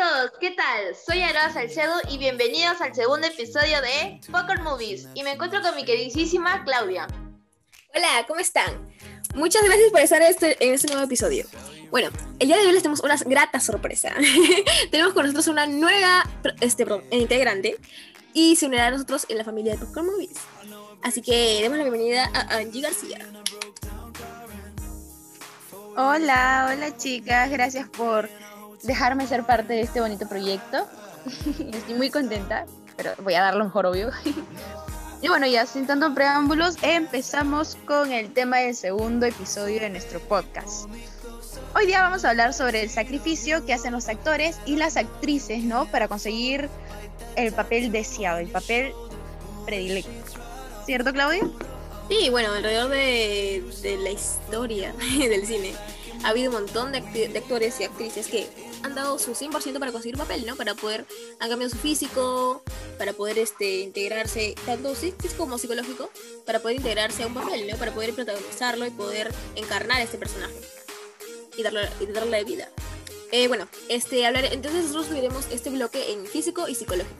Hola a todos, ¿qué tal? Soy Aroa Salcedo y bienvenidos al segundo episodio de Poker Movies. Y me encuentro con mi queridísima Claudia. Hola, ¿cómo están? Muchas gracias por estar este, en este nuevo episodio. Bueno, el día de hoy les tenemos una grata sorpresa. tenemos con nosotros una nueva este, integrante y se unirá a nosotros en la familia de Popcorn Movies. Así que demos la bienvenida a Angie García. Hola, hola chicas, gracias por dejarme ser parte de este bonito proyecto. Estoy muy contenta, pero voy a dar lo mejor, obvio. y bueno, ya sin tanto preámbulos, empezamos con el tema del segundo episodio de nuestro podcast. Hoy día vamos a hablar sobre el sacrificio que hacen los actores y las actrices, ¿no? Para conseguir el papel deseado, el papel predilecto. ¿Cierto, Claudia? Sí, bueno, alrededor de, de la historia del cine ha habido un montón de, de, actores y actrices que han dado su 100% para conseguir papel, ¿no? Para poder, han cambiado su físico, para poder este, integrarse, tanto físico como psicológico, para poder integrarse a un papel, ¿no? Para poder protagonizarlo y poder encarnar a este personaje y darle, y darle vida. Eh, bueno, este, hablar, entonces nosotros subiremos este bloque en físico y psicológico.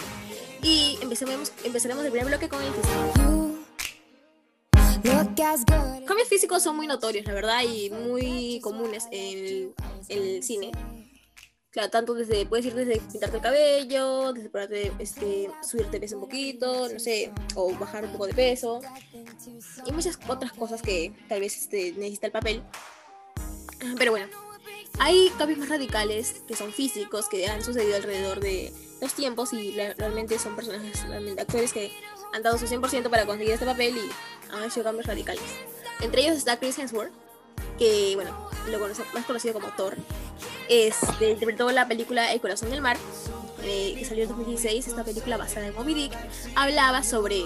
Y empezaremos, empezaremos el primer bloque con el físico. Cambios físicos son muy notorios, la verdad, y muy comunes en el, cine. Claro, tanto desde, puedes ir desde pintarte el cabello, desde ponerte, este, subirte peso un poquito, no sé, o bajar un poco de peso. Y muchas otras cosas que tal vez este, necesita el papel. Pero bueno, hay cambios más radicales que son físicos, que han sucedido alrededor de los tiempos y realmente son personajes, realmente actores que han dado su 100% para conseguir este papel y han hecho cambios radicales. Entre ellos está Chris Hemsworth, que bueno, lo más conocido como Thor. Este, interpretó la película El corazón del mar, eh, que salió en 2016. Esta película basada en Moby Dick hablaba sobre,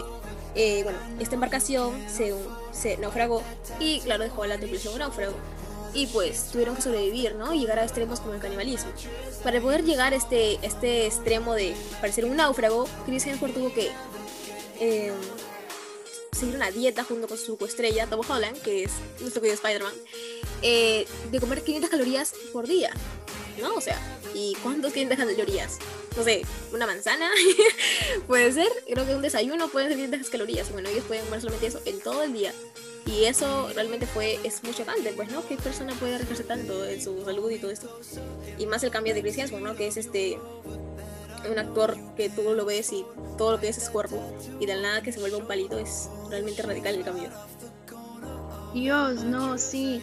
eh, bueno, esta embarcación se, se naufragó y claro, dejó a la tripulación un náufrago y pues tuvieron que sobrevivir, ¿no? Y llegar a extremos como el canibalismo. Para poder llegar a este, este extremo de parecer un náufrago, Chris Hemsworth tuvo que eh, seguir una dieta junto con su coestrella, Tom Holland, que es nuestro querido Spider-Man, eh, de comer 500 calorías por día, ¿no? O sea, ¿y cuántos 500 calorías? No sé, una manzana, puede ser, creo que un desayuno puede ser 500 calorías, bueno, ellos pueden comer solamente eso en todo el día. Y eso realmente fue, es muy chocante, pues, ¿no? ¿Qué persona puede arriesgarse tanto en su salud y todo esto? Y más el cambio de Chris Hemsworth, ¿no? Que es este un actor que tú lo ves y todo lo que es es cuerpo y de nada que se vuelva un palito es realmente radical el cambio. Dios, no, sí.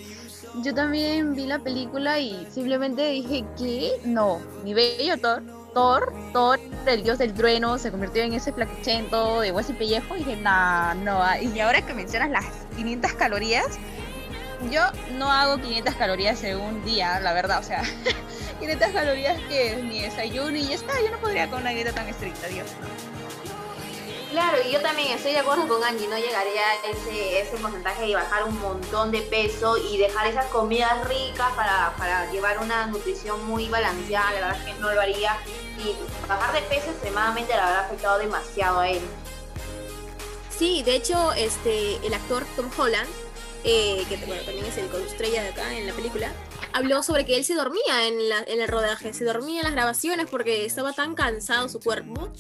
Yo también vi la película y simplemente dije, ¿qué? No, mi bello Thor, Thor, Thor, el dios del trueno, se convirtió en ese flaquechento de hueso y pellejo. Y dije, nah, no. Y ahora que mencionas las 500 calorías, yo no hago 500 calorías en un día, la verdad. O sea, 500 calorías que es mi desayuno y ya está. Yo no podría con una dieta tan estricta, Dios. Claro, y yo también estoy de acuerdo con Angie, no llegaría a ese, ese porcentaje de bajar un montón de peso y dejar esas comidas ricas para, para llevar una nutrición muy balanceada, la verdad es que no lo haría. Y bajar de peso extremadamente la habrá afectado demasiado a él. Sí, de hecho, este, el actor Tom Holland, eh, que bueno, también es el estrella de acá en la película, habló sobre que él se dormía en, la, en el rodaje, se dormía en las grabaciones porque estaba tan cansado su cuerpo.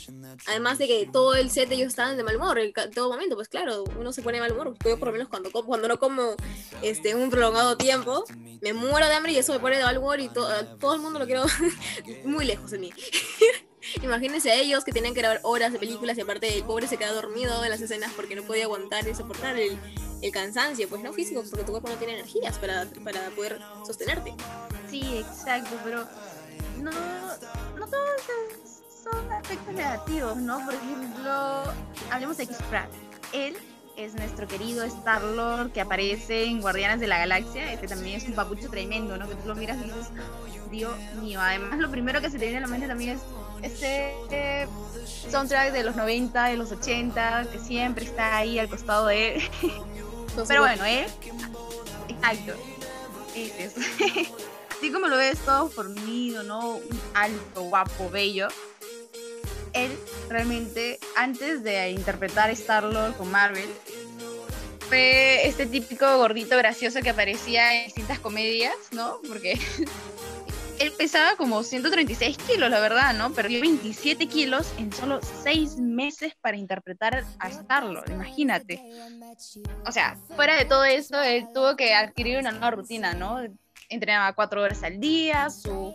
Además de que todo el set ellos estaban de mal humor en todo momento, pues claro, uno se pone de mal humor. Yo por lo menos cuando, cuando no como este, un prolongado tiempo, me muero de hambre y eso me pone de mal humor y todo el mundo lo quiero muy lejos de mí. Imagínense a ellos que tenían que grabar horas de películas y aparte el pobre se queda dormido en las escenas porque no podía aguantar y soportar el, el cansancio, pues no físico, porque tu cuerpo no tiene energías para, para poder sostenerte. Sí, exacto, pero no, no todos son aspectos negativos, ¿no? Por ejemplo, hablemos de Chris Pratt. Él es nuestro querido Star-Lord que aparece en Guardianes de la Galaxia. Este también es un papucho tremendo, ¿no? Que tú lo miras y dices, Dios mío. Además, lo primero que se te viene a la mente también es este eh, soundtrack de los 90, de los 80, que siempre está ahí al costado de él. Pero bueno, él, exacto, es Así como lo ves todo fornido, ¿no? Un alto, guapo, bello. Él realmente, antes de interpretar Star-Lord con Marvel, fue este típico gordito gracioso que aparecía en distintas comedias, ¿no? Porque pesaba como 136 kilos, la verdad, ¿no? Perdió 27 kilos en solo 6 meses para interpretar a Starlord, imagínate. O sea, fuera de todo eso, él tuvo que adquirir una nueva rutina, ¿no? Entrenaba 4 horas al día, su,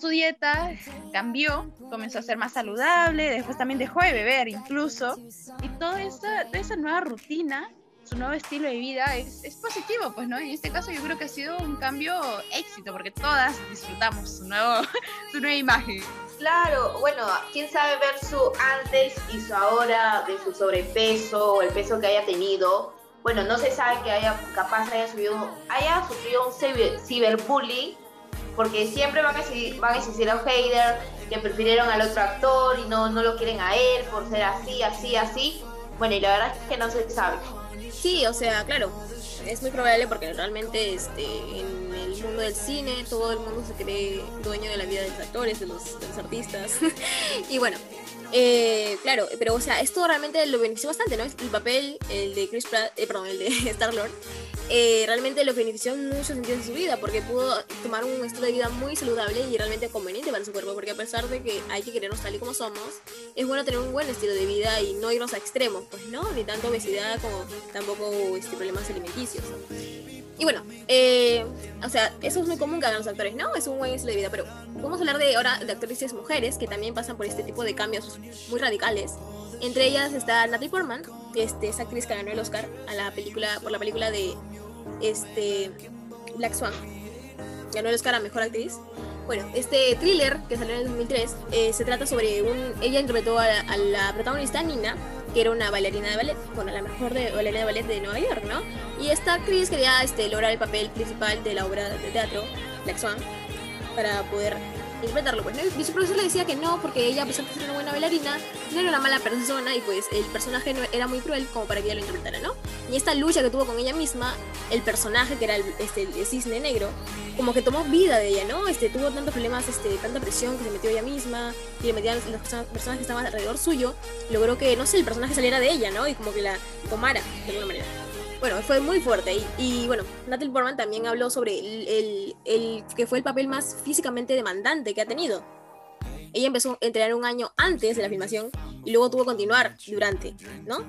su dieta cambió, comenzó a ser más saludable, después también dejó de beber incluso, y toda esa, toda esa nueva rutina su nuevo estilo de vida es, es, positivo, pues, ¿no? En este caso yo creo que ha sido un cambio éxito, porque todas disfrutamos su, nuevo, su nueva imagen. Claro, bueno, quién sabe ver su antes y su ahora de su sobrepeso o el peso que haya tenido. Bueno, no se sabe que haya capaz haya subido, haya sufrido un ciberbullying, porque siempre van a, van a existir a un hater que prefirieron al otro actor y no, no lo quieren a él por ser así, así, así. Bueno, y la verdad es que no se sabe. Sí, o sea, claro, es muy probable porque realmente este, en el mundo del cine todo el mundo se cree dueño de la vida de los actores, de los, artistas. y bueno, eh, claro, pero o sea, esto realmente lo benefició bastante, ¿no? El papel, el de Chris Pratt, eh, perdón, el de Star-Lord, eh, realmente lo benefició en muchos sentidos de su vida, porque pudo tomar un estilo de vida muy saludable y realmente conveniente para su cuerpo, porque a pesar de que hay que querernos tal y como somos, es bueno tener un buen estilo de vida y no irnos a extremos, pues, ¿no? Ni tanto obesidad como tampoco este, problemas alimenticios. Y bueno, eh, o sea, eso es muy común que hagan los actores, ¿no? Es un buen estilo de vida, pero vamos a hablar de ahora de actrices mujeres que también pasan por este tipo de cambios muy radicales. Entre ellas está Natalie Portman, que este, es actriz que ganó el Oscar a la película, por la película de este, Black Swan. Ganó el Oscar a Mejor Actriz. Bueno, este thriller que salió en el 2003 eh, se trata sobre un... Ella interpretó a, la protagonista Nina, que era una bailarina de ballet, bueno, la mejor de, bailarina de ballet de Nueva York, ¿no? Y esta actriz quería este, lograr el papel principal de la obra de teatro, Black Swan, para poder interpretarlo. ¿no? Y su profesor le decía que no, porque ella, a pesar de ser una buena bailarina, no era una mala persona y pues el personaje no era muy cruel como para que ella lo interpretara, ¿no? Y esta lucha que tuvo con ella misma, el personaje que era el, este, el cisne negro, como que tomó vida de ella, ¿no? Este, tuvo tantos problemas, este, tanta presión que se metió ella misma y le metían las personas que estaban alrededor suyo, logró que, no sé, el personaje saliera de ella, ¿no? Y como que la tomara de alguna manera bueno, fue muy fuerte. Y, y bueno, Natalie Portman también habló sobre el, el, el, que fue el papel más físicamente demandante que ha tenido. Ella empezó a entrenar un año antes de la filmación y luego tuvo que continuar durante, ¿no?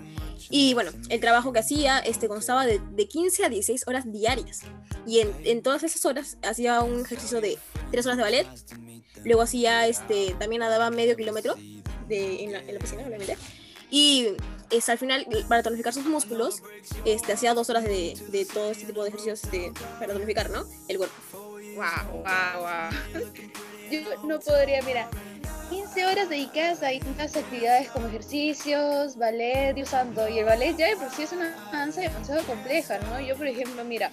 Y bueno, el trabajo que hacía este, constaba de, de 15 a 16 horas diarias. Y en, en, todas esas horas hacía un ejercicio de 3 horas de ballet. Luego hacía, este, también nadaba medio kilómetro de, en, la, en la piscina, obviamente. Y es, al final, para tonificar sus músculos, este, hacía dos horas de, de todo este tipo de ejercicios este, para tonificar, ¿no? El cuerpo. Wow, wow, wow. Yo no podría, mira, 15 horas dedicadas a distintas actividades como ejercicios, ballet, Dios santo. Y el ballet ya de por sí es una danza demasiado compleja, ¿no? Yo, por ejemplo, mira,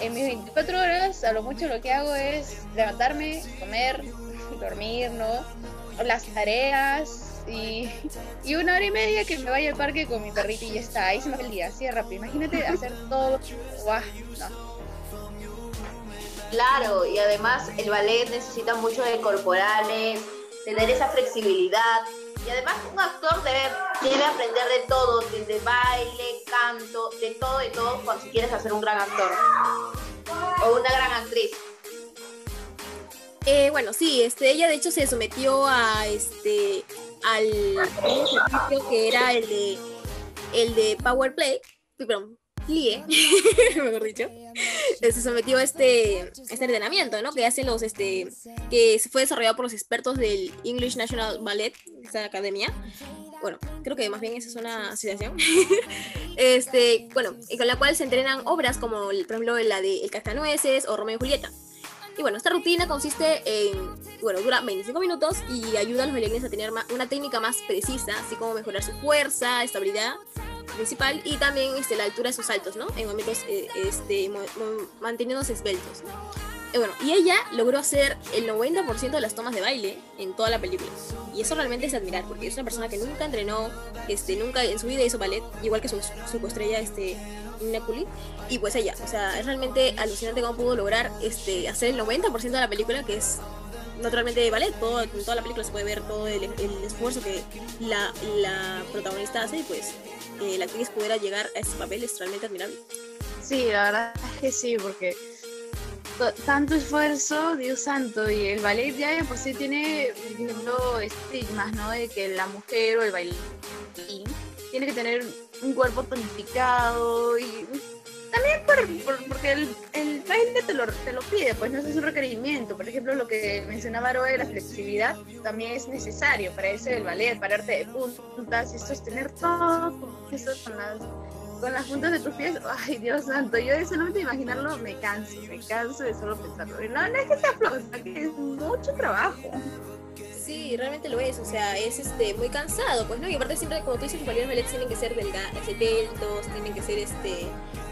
en mis 24 horas, a lo mucho lo que hago es levantarme, comer, dormir, ¿no? Las tareas, y, y, una hora y media que me vaya al parque con mi perrito y ya está. Ahí se me va el día, así de rápido. Imagínate hacer todo. ¡Guau! No. Claro, y además el ballet necesita mucho de corporales, tener esa flexibilidad. Y además un actor debe, debe aprender de todo, desde baile, canto, de todo, de todo, cuando si quieres hacer un gran actor o una gran actriz. Eh, bueno, sí, este, ella de hecho se sometió a este al ejercicio que era el de el de Power Play, perdón, Plie, mejor dicho, se sometió a este, este entrenamiento, ¿no? Que hacen los, este, que fue desarrollado por los expertos del English National Ballet, esta academia. Bueno, creo que más bien esa es una asociación. este, bueno, y con la cual se entrenan obras como, por ejemplo, la de El Cascanueces o Romeo y Julieta. Y bueno, esta rutina consiste en, bueno, dura 25 minutos y ayuda a los bailarines a tener una técnica más precisa, así como mejorar su fuerza, estabilidad principal y también este, la altura de sus saltos, ¿no? En momentos eh, este, manteniéndose esbeltos. Y bueno, y ella logró hacer el 90% de las tomas de baile en toda la película. Y eso realmente es admirar, porque es una persona que nunca entrenó, este, nunca en su vida hizo ballet, igual que su, su coestrella, este, Neculi. Y pues ella, o sea, es realmente alucinante cómo pudo lograr este, hacer el 90% de la película, que es naturalmente ballet. Todo, en toda la película se puede ver todo el, el esfuerzo que la, la, protagonista hace y pues eh, la actriz pudiera llegar a ese papel es realmente admirable. Sí, la verdad es que sí, porque tanto esfuerzo, Dios santo, y el ballet ya por sí tiene, estigmas, ¿no? De que la mujer o el bailarín tiene que tener un cuerpo tonificado y también por, por- porque el, el baile te lo, te lo pide, pues no es un requerimiento. Por ejemplo, lo que mencionaba Aroa de la flexibilidad también es necesario para eso del ballet, pararte de puntas y sostener todo eso con las, con las puntas de tus pies. Ay, Dios santo, yo de solamente imaginarlo me canso, me canso de solo pensarlo. No, no es que sea flojo, es que es mucho trabajo. Sí, realmente lo es, o sea, es este muy cansado, pues, ¿no? Y aparte siempre, como tú dices, los ballet tienen que ser delgados, tienen que ser este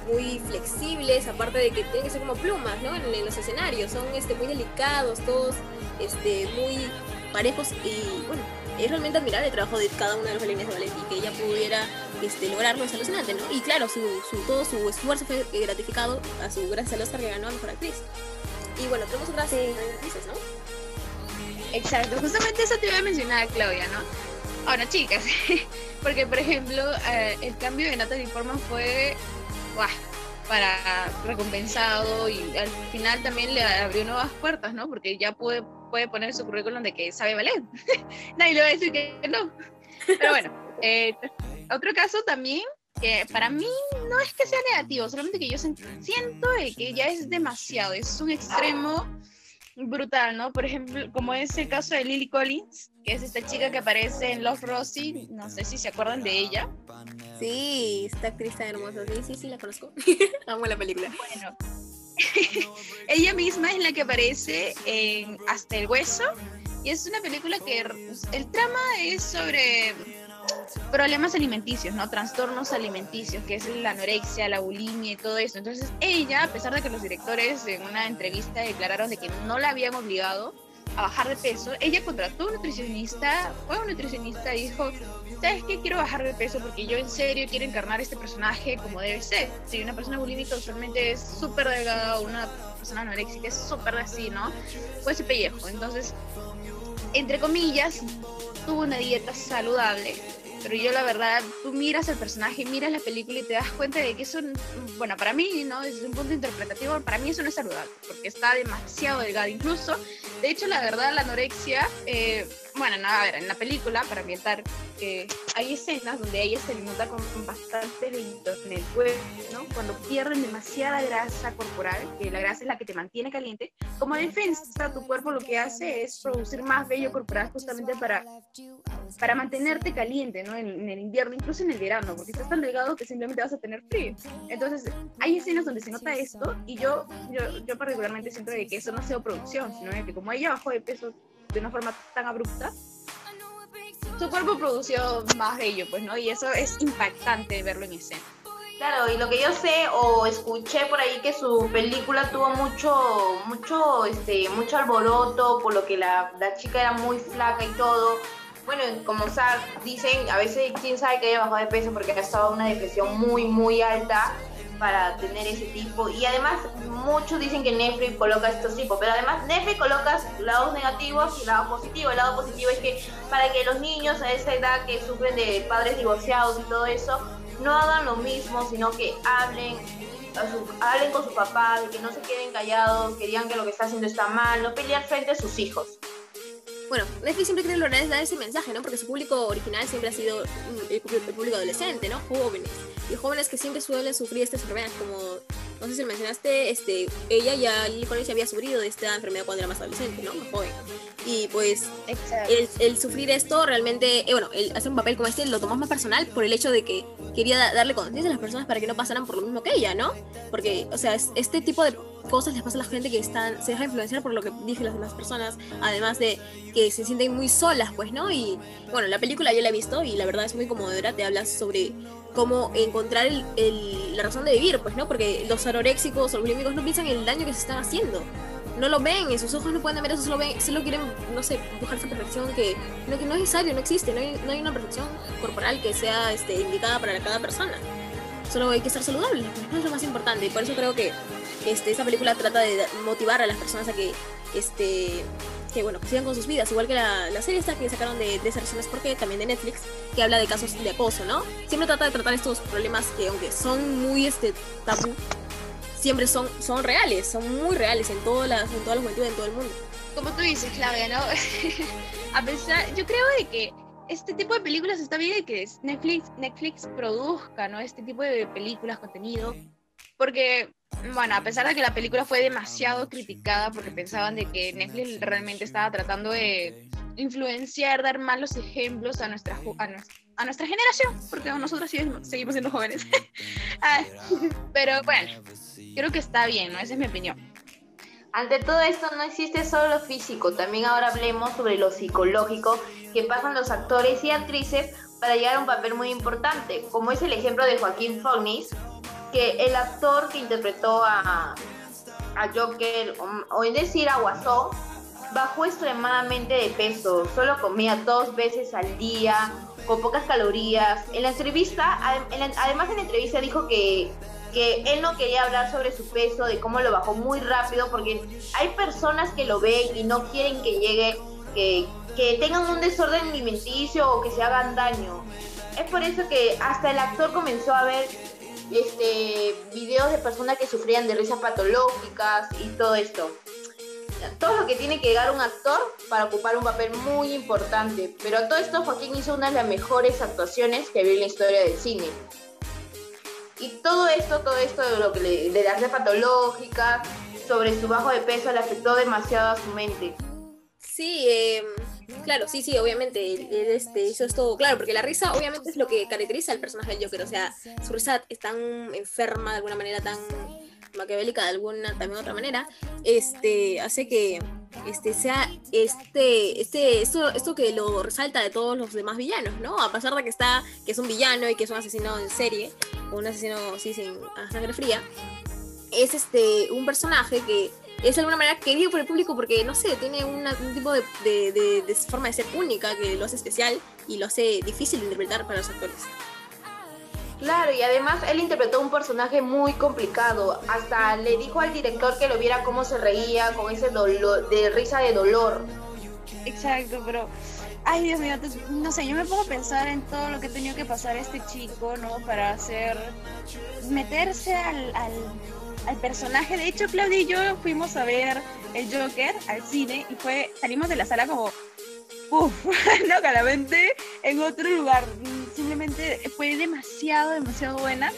muy flexibles, aparte de que tienen que ser como plumas, ¿no? En, en los escenarios, son este muy delicados, todos este muy parejos y bueno, es realmente admirable el trabajo de cada uno de los bailarines de ballet y que ella pudiera este, lograrlo es alucinante, ¿no? Y claro, su, su, todo su esfuerzo fue gratificado a su, gracias al Oscar que ganó a Mejor Actriz. Y bueno, tenemos otras actrices, ¿no? Exacto, justamente eso te iba a mencionar, Claudia, ¿no? Ahora, chicas, porque por ejemplo, eh, el cambio de Natalie Portman fue ¡guau! para recompensado y al final también le abrió nuevas puertas, ¿no? Porque ya puede, puede poner su currículum de que sabe ballet. Nadie le va a decir que no. Pero bueno, eh, otro caso también que para mí no es que sea negativo, solamente que yo siento que ya es demasiado, es un extremo brutal, ¿no? Por ejemplo, como es el caso de Lily Collins, que es esta chica que aparece en Love Rosie, no sé si se acuerdan de ella. Sí, esta actriz tan hermosa. Sí, sí, sí, la conozco. Amo la película. Bueno, ella misma es la que aparece en Hasta el Hueso, y es una película que el trama es sobre problemas alimenticios, ¿no? Trastornos alimenticios, que es la anorexia, la bulimia y todo eso. Entonces ella, a pesar de que los directores en una entrevista declararon de que no la habían obligado a bajar de peso, ella contrató un nutricionista, fue un nutricionista y dijo, ¿sabes qué? Quiero bajar de peso porque yo en serio quiero encarnar este personaje como debe ser. Si una persona bulímica usualmente es súper delgada, una persona anoréxica es súper así, ¿no? Pues ese pellejo. Entonces, entre comillas, tuvo una dieta saludable. Pero yo la verdad, tú miras al personaje, miras la película y te das cuenta de que eso, bueno, para mí, ¿no? Desde un punto interpretativo, para mí eso no es saludable, porque está demasiado delgada. Incluso, de hecho, la verdad, la anorexia, eh, bueno, no, a ver, en la película, para ambientar, eh, hay escenas donde ella se le nota con bastante vellitos en el cuerpo, ¿no? Cuando pierden demasiada grasa corporal, que la grasa es la que te mantiene caliente, como defensa, tu cuerpo lo que hace es producir más vello corporal justamente para, para mantenerte caliente, ¿no? En, en el invierno, incluso en el verano, porque estás tan delgado que simplemente vas a tener frío. Entonces, hay escenas donde se nota esto y yo, yo, yo particularmente siento de que eso no ha sido producción, sino de que como ella bajó de peso de una forma tan abrupta, su cuerpo produció más vello, pues, ¿no? Y eso es impactante verlo en escena. Claro, y lo que yo sé o escuché por ahí que su película tuvo mucho, mucho, este, mucho alboroto, por lo que la, la chica era muy flaca y todo. Bueno, como dicen, a veces quién sabe que ella bajó de peso porque ha estado en una depresión muy, muy alta para tener ese tipo. Y además, muchos dicen que Netflix coloca estos tipos, pero además Netflix coloca lados negativos y lados positivos. El lado positivo es que para que los niños a esa edad que sufren de padres divorciados y todo eso, no hagan lo mismo, sino que hablen, hablen con sus papás, que no se queden callados, que digan que lo que está haciendo está mal, no pelear frente a sus hijos. Bueno, Netflix siempre quiere lograr dar ese mensaje, ¿no? Porque su público original siempre ha sido el público adolescente, ¿no? Jóvenes. Y jóvenes que siempre suelen sufrir estas enfermedades, como, no sé si mencionaste, este, ella ya, Collins ya había sufrido de esta enfermedad cuando era más adolescente, ¿no? Más joven. Y pues el, el sufrir esto realmente, eh, bueno, el hacer un papel como este lo tomó más personal por el hecho de que quería da- darle conciencia a las personas para que no pasaran por lo mismo que ella, ¿no? Porque, o sea, es- este tipo de cosas les pasa a la gente que están, se deja influenciar por lo que dicen las demás personas, además de que se sienten muy solas, pues, ¿no? Y bueno, la película yo la he visto y la verdad es muy conmovedora, te habla sobre cómo encontrar el- la razón de vivir, pues, ¿no? Porque los anoréxicos o bulímicos no piensan en el daño que se están haciendo no lo ven, en sus ojos no pueden ver eso, solo ven, solo quieren, no sé, buscar esa perfección que no, que no es necesario, no existe, no hay, no hay una perfección corporal que sea este, indicada para cada persona. Solo hay que estar saludable, pues, no es lo más importante. Y por eso creo que este, esta película trata de motivar a las personas a que, este, que bueno, que sigan con sus vidas. Igual que la, la serie esta que sacaron de, de Razones porque también de Netflix, que habla de casos de acoso, ¿no? Siempre trata de tratar estos problemas que aunque son muy este, tabú, siempre son, son reales, son muy reales en, todas las, en toda la juventud, en todo el mundo. Como tú dices, Claudia, ¿no? a pesar, yo creo de que este tipo de películas está bien que Netflix, Netflix produzca, ¿no? Este tipo de películas, contenido, porque, bueno, a pesar de que la película fue demasiado criticada porque pensaban de que Netflix realmente estaba tratando de influenciar, dar malos ejemplos a nuestra, a, nuestra generación, porque nosotros seguimos siendo jóvenes. Ah, pero bueno, creo que está bien, ¿no? Esa es mi opinión. Ante todo esto no existe solo lo físico, también ahora hablemos sobre lo psicológico que pasan los actores y actrices para llegar a un papel muy importante, como es el ejemplo de Joaquín Phoenix, que el actor que interpretó a, a Joker, o, es decir a Guasón, bajó extremadamente de peso, solo comía dos veces al día, con pocas calorías. En la entrevista, además en la entrevista dijo que que él no quería hablar sobre su peso, de cómo lo bajó muy rápido, porque hay personas que lo ven y no quieren que llegue, que, que tengan un desorden alimenticio o que se hagan daño. Es por eso que hasta el actor comenzó a ver este videos de personas que sufrían de risas patológicas y todo esto. Todo lo que tiene que llegar un actor para ocupar un papel muy importante. Pero todo esto Joaquín hizo una de las mejores actuaciones que vi en la historia del cine. Y todo esto, todo esto de lo que le, de las patológica, sobre su bajo de peso, le afectó demasiado a su mente. Sí, em, claro, sí, sí, obviamente, este, eso es todo claro, porque la risa obviamente es lo que caracteriza al personaje del Joker, o sea, su risa es tan enferma de alguna manera, tan maquiavélica de alguna también otra manera, este, hace que este sea este, este, esto, que lo resalta de todos los demás villanos, ¿no? A pesar de que está, que es un villano y que es un asesino en serie, un asesino sí sin a sangre fría, es este un personaje que es de alguna manera querido por el público porque, no sé, tiene un tipo de, de, de forma de ser única que lo hace especial y lo hace difícil de interpretar para los actores. Claro, y además él interpretó un personaje muy complicado. Hasta le dijo al director que lo viera cómo se reía con ese dolor, de risa de dolor. Exacto, pero ay Dios mío, no sé, yo me pongo a pensar en todo lo que ha tenido que pasar este chico, ¿no? Para hacer, meterse al, al, al, personaje. De hecho, Claudia y yo fuimos a ver el Joker al cine y fue, salimos de la sala como, uff, no, claramente en otro lugar. Simplemente fue demasiado, demasiado buena.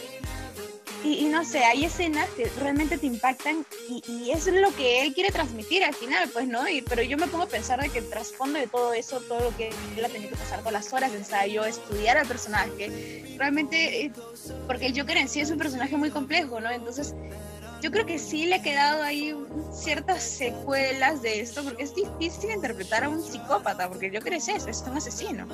Y, no sé, hay escenas que realmente te impactan y, es lo que él quiere transmitir al final, pues, ¿no? Pero yo me pongo a pensar de que el trasfondo de todo eso, todo lo que él ha tenido que pasar, todas las horas de ensayo, estudiar al personaje, realmente, eh, porque el Joker en sí es un personaje muy complejo, ¿no? Entonces, yo creo que sí le ha quedado ahí ciertas secuelas de esto, porque es difícil interpretar a un psicópata, porque yo creo que es eso, es un asesino.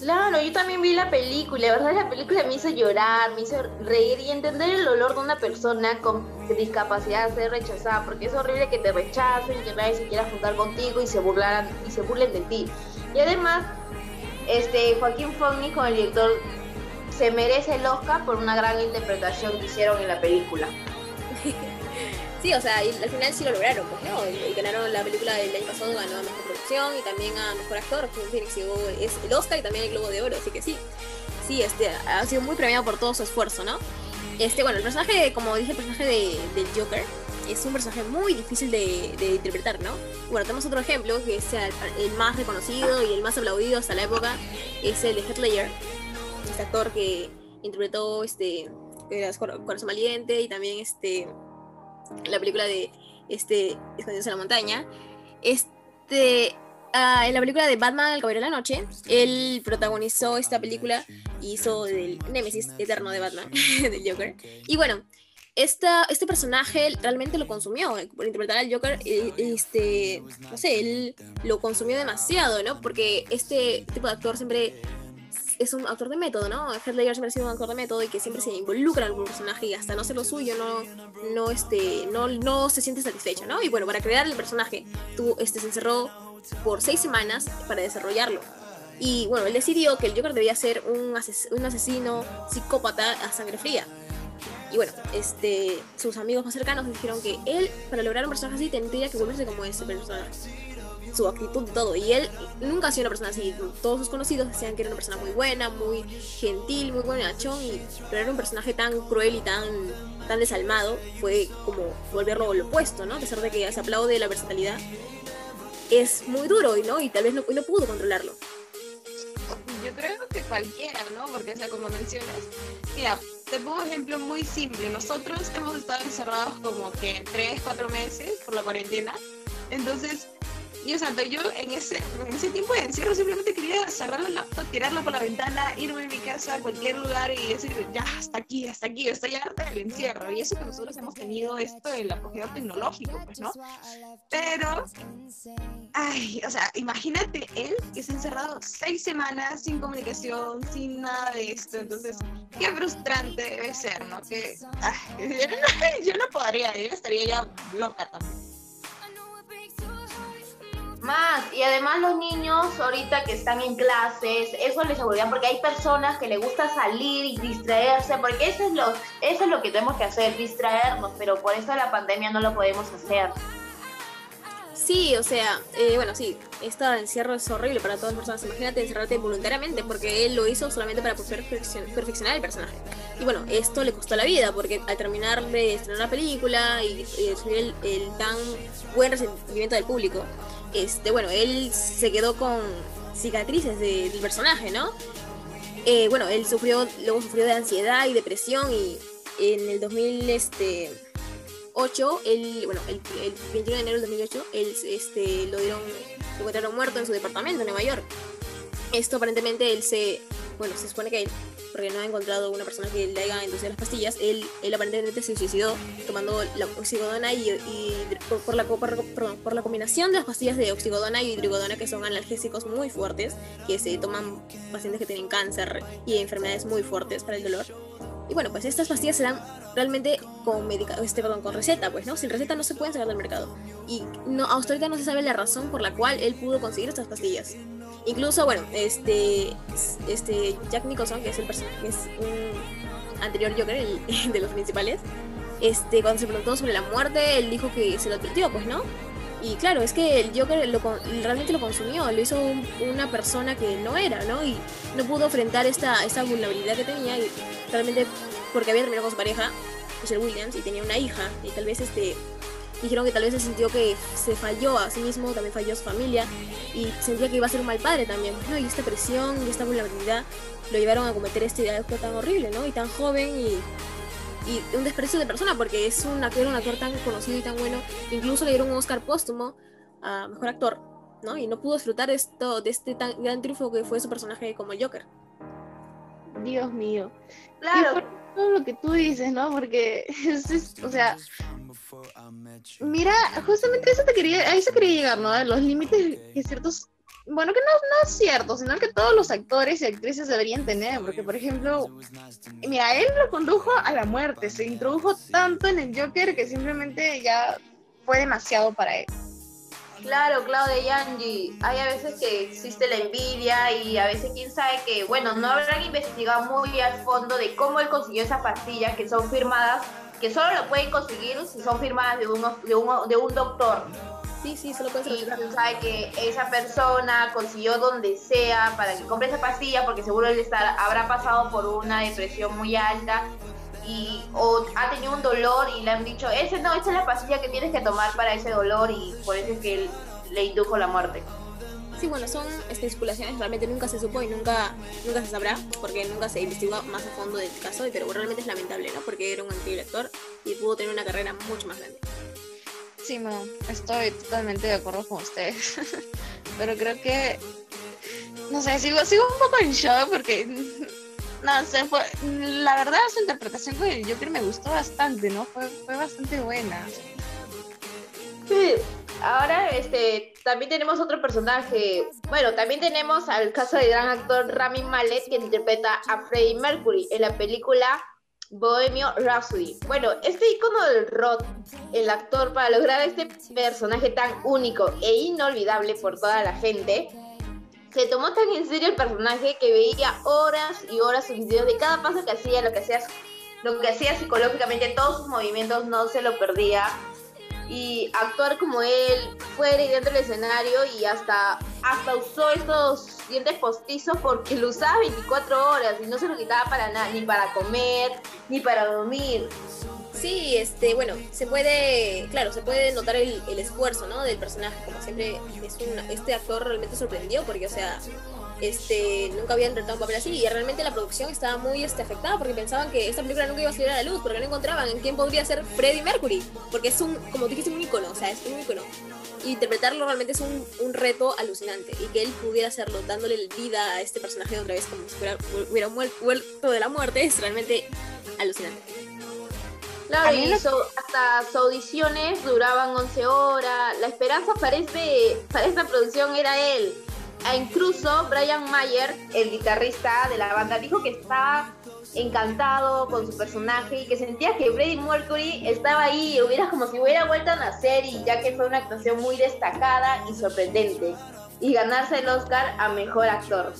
Claro, yo también vi la película, verdad la película me hizo llorar, me hizo reír y entender el dolor de una persona con discapacidad ser rechazada, porque es horrible que te rechacen, que nadie se quiera juntar contigo y se burlaran y se burlen de ti. Y además, este Joaquín Fogni con el director se merece el Oscar por una gran interpretación que hicieron en la película. sí, o sea, al final sí lo lograron, pues, ¿no? Y, ganaron la película del año pasado, ganó a Mejor Producción y también a Mejor Actor, que es el Oscar y también el Globo de Oro, así que sí. Sí, este, ha sido muy premiado por todo su esfuerzo, ¿no? Este, bueno, el personaje, como dije, el personaje de, del Joker es un personaje muy difícil de, interpretar, ¿no? Bueno, tenemos otro ejemplo, que es el, más reconocido y el más aplaudido hasta la época, es el de Heath Ledger, este actor que interpretó este Corazón Valiente y también este la película de este Escondidos en la montaña. Este ah, en la película de Batman El Caballero de la Noche, él protagonizó esta película y hizo del Némesis eterno de Batman, del Joker. Y bueno, esta, este personaje realmente lo consumió por interpretar al Joker. Eh, este, no sé, él lo consumió demasiado, ¿no? Porque este tipo de actor siempre es un actor de método, ¿no? Heath Ledger siempre ha sido un actor de método y que siempre se involucra en algún personaje y hasta no ser lo suyo, no, no, este, no, no se siente satisfecho, ¿no? Y bueno, para crear el personaje, tú, este, se encerró por seis semanas para desarrollarlo. Y bueno, él decidió que el Joker debía ser un, un asesino psicópata a sangre fría. Y bueno, este, sus amigos más cercanos dijeron que él, para lograr un personaje así, tendría que volverse como ese personaje. Su actitud y todo. Y él nunca ha sido una persona así. Todos sus conocidos decían que era una persona muy buena, muy gentil, muy buenachón, y, pero era un personaje tan cruel y tan, tan desalmado. Fue como volverlo lo opuesto, ¿no? A pesar de que se aplaude la versatilidad, es muy duro, ¿no? Y tal vez no, no pudo controlarlo. Yo creo que cualquiera, ¿no? Porque, o sea, como mencionas, mira, te pongo un ejemplo muy simple. Nosotros hemos estado encerrados como que tres, cuatro meses por la cuarentena. Entonces, yo, o yo en ese, en ese tiempo de encierro simplemente quería cerrar la laptop, tirarla por la ventana, irme a mi casa a cualquier lugar y decir, ya, hasta aquí, hasta aquí, estoy harta del encierro. Y eso que nosotros hemos tenido esto del apogeo tecnológico, pues, ¿no? Pero, ay, o sea, imagínate él que se ha encerrado seis semanas sin comunicación, sin nada de esto. Entonces, qué frustrante debe ser, ¿no? Que, ay, yo, no, podría, yo estaría ya loca también. Más, y además los niños ahorita que están en clases, eso les aburría porque hay personas que les gusta salir y distraerse, porque eso es lo, eso es lo que tenemos que hacer, distraernos, pero por eso la pandemia no lo podemos hacer. Sí, o sea, eh, bueno, sí, este encierro es horrible para todas las personas. Imagínate encerrarte voluntariamente porque él lo hizo solamente para perfeccionar el personaje. Y bueno, esto le costó la vida porque al terminar de estrenar la película y, recibir el, tan buen recibimiento del público, este, bueno, él se quedó con cicatrices del personaje, ¿no? Eh, bueno, él sufrió, luego sufrió de ansiedad y depresión y en el 2008, este, bueno, el, 21 de enero del 2008, él este, lo dieron, lo encontraron muerto en su departamento en Nueva York. Esto aparentemente él se, bueno, se supone que él porque no ha encontrado una persona que le haya inducido las pastillas, él, él aparentemente se suicidó tomando la oxigodona y, por, la, por, la combinación de las pastillas de oxigodona y hidrogodona, que son analgésicos muy fuertes, que se toman pacientes que tienen cáncer y enfermedades muy fuertes para el dolor. Y bueno, pues estas pastillas se dan realmente con, este, perdón, con receta, pues, ¿no? Sin receta no se pueden sacar del mercado. Y no, hasta ahorita no se sabe la razón por la cual él pudo conseguir estas pastillas. Incluso, bueno, este, este Jack Nicholson, que es el que es un anterior Joker, el, de los principales, este, cuando se preguntó sobre la muerte, él dijo que se lo advirtió, pues, ¿no? Y claro, es que el Joker lo, realmente lo consumió, lo hizo una persona que no era, ¿no? Y no pudo enfrentar esta, esta vulnerabilidad que tenía, y realmente porque había terminado con su pareja, Michelle Williams, y tenía una hija, y tal vez este dijeron que tal vez se sintió que se falló a sí mismo, también falló a su familia y sentía que iba a ser un mal padre también, ¿no? Y esta presión y esta vulnerabilidad lo llevaron a cometer este acto tan horrible, ¿no? Y tan joven y, y un desprecio de persona porque es un actor, un actor tan conocido y tan bueno, incluso le dieron un Oscar póstumo a Mejor Actor, ¿no? Y no pudo disfrutar esto, de este tan gran triunfo que fue su personaje como el Joker. Dios mío. Claro. Todo lo que tú dices, ¿no? Porque, es, o sea, Mira, justamente eso te quería, a eso quería llegar, ¿no? Los límites que ciertos, bueno, que no, no es cierto, sino que todos los actores y actrices deberían tener, porque por ejemplo, mira, él lo condujo a la muerte, se introdujo tanto en el Joker que simplemente ya fue demasiado para él. Claro, Claudia Yangi. Hay a veces que existe la envidia y a veces quién sabe que, bueno, no habrán investigado muy al fondo de cómo él consiguió esas pastillas que son firmadas que solo lo pueden conseguir si son firmadas de, uno, de, uno, de un doctor. Sí, sí, solo puede ser. Y sabe que esa persona consiguió donde sea para que compre esa pastilla, porque seguro él estar, habrá pasado por una depresión muy alta y o ha tenido un dolor y le han dicho, ese no, esa es la pastilla que tienes que tomar para ese dolor y por eso es que él, le indujo la muerte. Sí, bueno, son este, especulaciones, realmente nunca se supo y nunca, nunca se sabrá, porque nunca se investigó más a fondo del caso, pero realmente es lamentable, ¿no? Porque era un increíble actor y pudo tener una carrera mucho más grande. Sí, no, estoy totalmente de acuerdo con ustedes. pero creo que, no sé, sigo, sigo un poco en shock porque, no sé, fue, la verdad su interpretación con el Joker me gustó bastante, ¿no? Fue, fue bastante buena. Sí, ahora este también tenemos otro personaje. Bueno, también tenemos al caso del gran actor Rami Malek, que interpreta a Freddie Mercury en la película Bohemio Rhapsody. Bueno, este icono del rock, el actor, para lograr este personaje tan único e inolvidable por toda la gente, se tomó tan en serio el personaje que veía horas y horas sus videos de cada paso que hacía, lo que hacía, lo que hacía psicológicamente, todos sus movimientos no se lo perdía y actuar como él fuera y dentro del escenario y hasta, hasta usó estos dientes postizos porque lo usaba 24 horas y no se lo quitaba para nada, ni para comer, ni para dormir. Sí, este, bueno, se puede, claro, se puede notar el, el esfuerzo, ¿no? Del personaje, como siempre, es un, este actor realmente sorprendió porque, o sea, este, nunca había interpretado un papel así y realmente la producción estaba muy este, afectada porque pensaban que esta película nunca iba a salir a la luz porque no encontraban en quién podría ser Freddie Mercury, porque es un, como dijiste, un ícono, o sea, es un ícono. Interpretarlo realmente es un, reto alucinante y que él pudiera hacerlo dándole vida a este personaje otra vez como si fuera, hubiera vuelto de la muerte es realmente alucinante. Claro, y hasta sus audiciones duraban 11 horas. La esperanza parece, para esta producción era él. E incluso Brian Mayer, el guitarrista de la banda, dijo que estaba encantado con su personaje y que sentía que Freddie Mercury estaba ahí, hubiera como si hubiera vuelto a nacer y ya que fue una actuación muy destacada y sorprendente y ganarse el Oscar a mejor actor.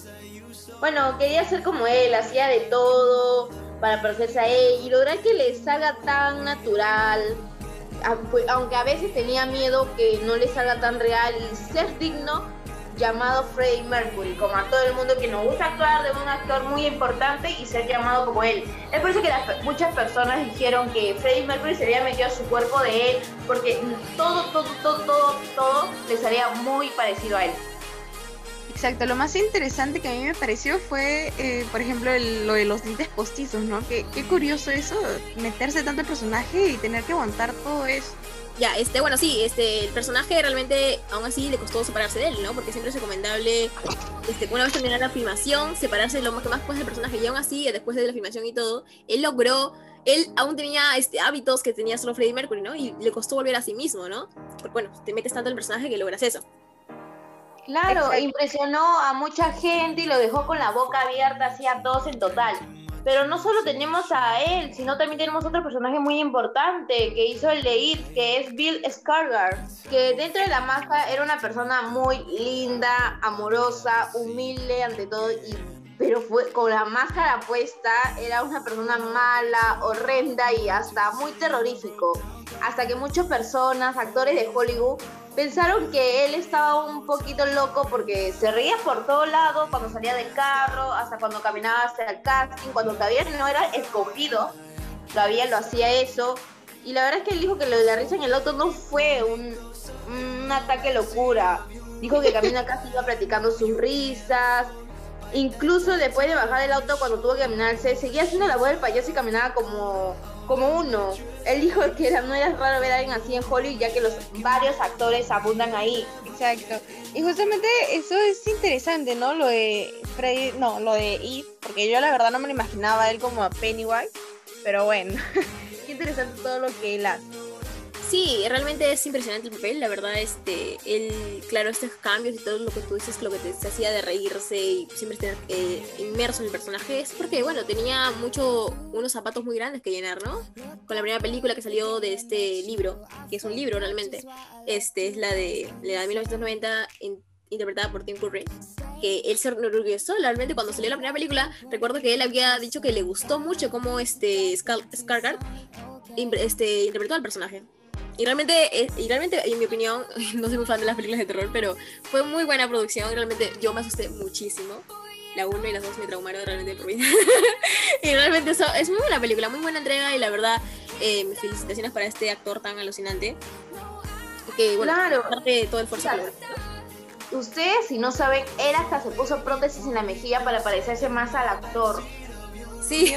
Bueno, quería ser como él, hacía de todo, para parecerse a él y lograr que le salga tan natural, aunque a veces tenía miedo que no le salga tan real y ser digno llamado Freddie Mercury, como a todo el mundo que nos gusta actuar de un actor muy importante y ser llamado como él. Es por eso que muchas personas dijeron que Freddie Mercury se había metido a su cuerpo de él, porque todo, todo, todo, todo, todo le salía muy parecido a él. Exacto, lo más interesante que a mí me pareció fue, eh, por ejemplo, lo de los dientes postizos, ¿no? Qué, qué curioso eso, meterse tanto el personaje y tener que aguantar todo eso. Ya, este, bueno, sí, este, el personaje realmente aún así le costó separarse de él, ¿no? Porque siempre es recomendable, este, una vez terminada la filmación, separarse lo más que más puede del personaje. Y aún así, después de la filmación y todo, él logró, él aún tenía este, hábitos que tenía solo Freddie Mercury, ¿no? Y le costó volver a sí mismo, ¿no? Porque, bueno, te metes tanto en el personaje que logras eso. Claro, impresionó a mucha gente y lo dejó con la boca abierta, así a todos en total. Pero no solo tenemos a él, sino también tenemos otro personaje muy importante que hizo el de It, que es Bill Skarsgård, que dentro de la máscara era una persona muy linda, amorosa, humilde ante todo, y, pero fue, con la máscara puesta era una persona mala, horrenda y hasta muy terrorífico. Hasta que muchas personas, actores de Hollywood, pensaron que él estaba un poquito loco porque se reía por todos lados cuando salía del carro, hasta cuando caminaba hacia el casting, cuando todavía no era escogido, todavía lo hacía eso. Y la verdad es que él dijo que lo de la risa en el auto no fue un, un ataque locura. Dijo que camino a casa iba practicando sus risas. Incluso después de bajar del auto, cuando tuvo que caminar, se seguía haciendo la voz del payaso y caminaba como como uno. Él dijo que no era raro ver a alguien así en Hollywood, ya que los varios actores abundan ahí. Exacto. Y justamente eso es interesante, ¿no? Lo de Freddy, no, lo de Eve, porque yo la verdad no me lo imaginaba a él como a Pennywise, pero bueno, qué interesante todo lo que él hace. Sí, realmente es impresionante el papel, la verdad, este, él, claro, estos cambios y todo lo que tú dices, lo que te, hacía de reírse y siempre estar eh, inmerso en el personaje, es porque, bueno, tenía mucho, unos zapatos muy grandes que llenar, ¿no? Con la primera película que salió de este libro, que es un libro realmente, este, es la de, la de 1990, interpretada por Tim Curry, que él se enorgulleció realmente cuando salió la primera película. Recuerdo que él había dicho que le gustó mucho cómo este Scar este, interpretó al personaje. Y realmente, eh, y realmente, en mi opinión, no soy muy fan de las películas de terror, pero fue muy buena producción. Realmente yo me asusté muchísimo. La 1 y la 2 me traumaron realmente por vida. y realmente eso, es muy buena película, muy buena entrega y la verdad, eh, mis felicitaciones para este actor tan alucinante. Que, bueno, claro. de todo el esfuerzo Ustedes, si no saben, él hasta se puso prótesis en la mejilla para parecerse más al actor. Sí.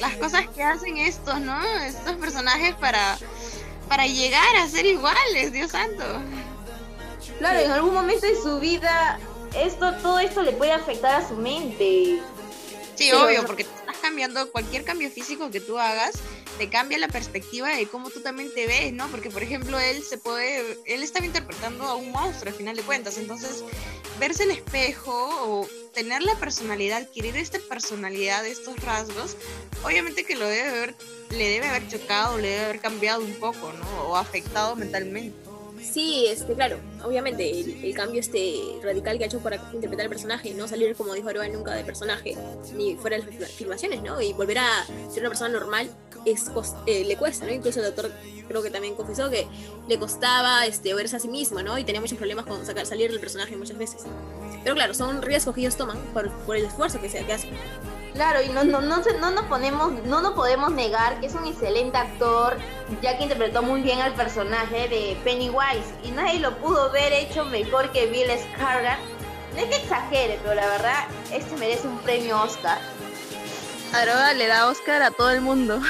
las cosas que hacen estos, ¿no? Estos personajes para, para llegar a ser iguales, Dios santo. Claro, en algún momento de su vida, esto, todo esto le puede afectar a su mente. Sí, obvio, porque te estás cambiando, cualquier cambio físico que tú hagas, te cambia la perspectiva de cómo tú también te ves, ¿no? Porque, por ejemplo, él se puede, él estaba interpretando a un monstruo al final de cuentas, entonces, verse el espejo o tener la personalidad, adquirir esta personalidad, estos rasgos, obviamente que lo debe haber, le debe haber chocado, le debe haber cambiado un poco, ¿no? O afectado mentalmente. Sí, este, claro, obviamente el, cambio este radical que ha hecho para interpretar el personaje, no salir como dijo Aroa nunca de personaje, ni fuera de las filmaciones, ¿no? Y volver a ser una persona normal es eh, le cuesta, ¿no? Incluso el doctor creo que también confesó que le costaba este, verse a sí mismo, ¿no? Y tenía muchos problemas con sacar, salir del personaje muchas veces. Pero claro, son riesgos que ellos toman por, por el esfuerzo que, se, que hacen. Claro, y no, no, no, se- no nos ponemos, no nos podemos negar que es un excelente actor, ya que interpretó muy bien al personaje de Pennywise, y nadie lo pudo ver hecho mejor que Bill Skarsgård. No es que exagere, pero la verdad, este merece un premio Oscar. Aroa le da Oscar a todo el mundo.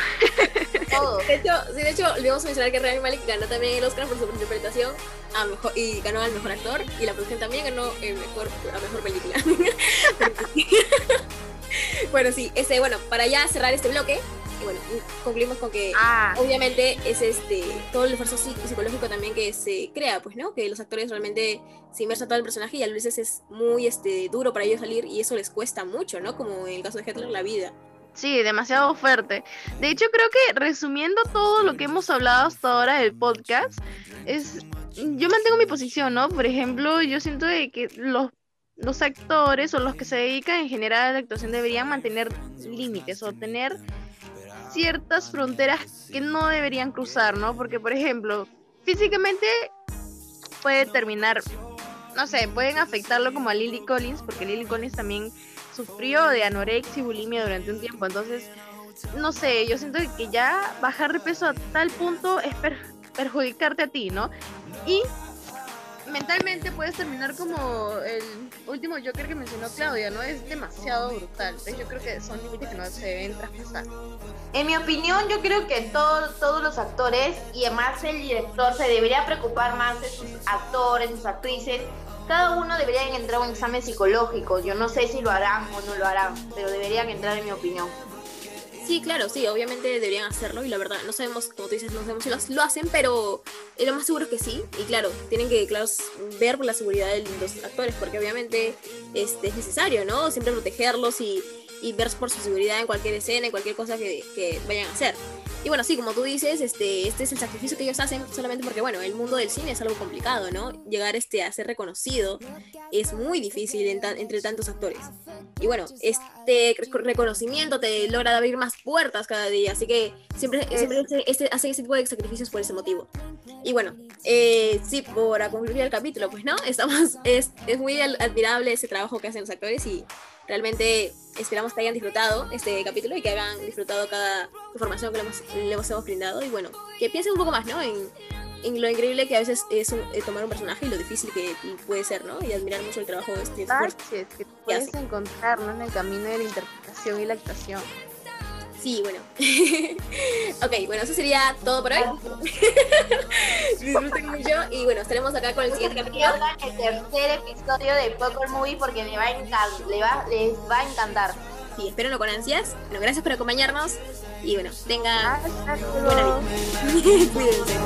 Todo. De hecho, sí, de hecho, le vamos a mencionar que Rami Malek ganó también el Oscar por su interpretación a mejor, y ganó al mejor actor y la producción también ganó el mejor, la mejor película. bueno, sí, este, bueno, para ya cerrar este bloque, y bueno, concluimos con que Ah, obviamente es este todo el esfuerzo psi- psicológico también que se crea, pues, ¿no? Que los actores realmente se inmersan todo el personaje y a veces es muy este duro para ellos salir y eso les cuesta mucho, ¿no? Como en el caso de Hitler, la vida. sí, demasiado fuerte. De hecho, creo que resumiendo todo lo que hemos hablado hasta ahora del podcast, es yo mantengo mi posición, ¿no? Por ejemplo, yo siento de que los los actores o los que se dedican en general a la actuación deberían mantener límites o tener ciertas fronteras que no deberían cruzar, ¿no? Porque, por ejemplo, físicamente puede terminar, no sé, pueden afectarlo como a Lily Collins, porque Lily Collins también sufrió de anorexia y bulimia durante un tiempo, entonces, no sé, yo siento que ya bajar de peso a tal punto es per- perjudicarte a ti, ¿no? Y mentalmente puedes terminar como el último Joker que mencionó Claudia, ¿no? Es demasiado brutal. Entonces yo creo que son límites que no se deben traspasar. En mi opinión, yo creo que todo- todos los actores y además el director se debería preocupar más de sus actores, sus actrices. Cada uno debería entrar a un examen psicológico. Yo no sé si lo harán o no lo harán, pero deberían entrar en mi opinión. Sí, claro, sí, obviamente deberían hacerlo y la verdad, no sabemos, como tú dices, no sabemos si lo hacen, pero eh, lo más seguro es que sí. Y claro, tienen que, claro, ver por la seguridad de los actores, porque obviamente este, es necesario, ¿no? Siempre protegerlos y, y ver por su seguridad en cualquier escena, en cualquier cosa que, que vayan a hacer. Y bueno, sí, como tú dices, este, este es el sacrificio que ellos hacen solamente porque, bueno, el mundo del cine es algo complicado, ¿no? Llegar este, a ser reconocido es muy difícil en tan- entre tantos actores. Y bueno, este rec- reconocimiento te logra abrir más puertas cada día, así que siempre, siempre ese- ese- hacen ese tipo de sacrificios por ese motivo. Y bueno, eh, sí, para concluir el capítulo, pues no, estamos, es, es muy admirable ese trabajo que hacen los actores y realmente esperamos que hayan disfrutado este capítulo y que hayan disfrutado cada información que le hemos, le hemos, brindado y bueno, que piensen un poco más, ¿no? En, en lo increíble que a veces es un- eh, tomar un personaje y lo difícil que puede ser, ¿no? Y admirar mucho el trabajo de este. Baches que puedes encontrar ¿no? en el camino de la interpretación y la actuación. Sí, bueno. ok, bueno, eso sería todo por hoy. Disfruten mucho y bueno, estaremos acá con el siguiente Que capítulo. el tercer episodio de Poker Movie porque me va a encan- le va, les va a encantar. Sí, espérenlo con ansias. Bueno, gracias por acompañarnos y bueno, tengan buena vida. Cuídense.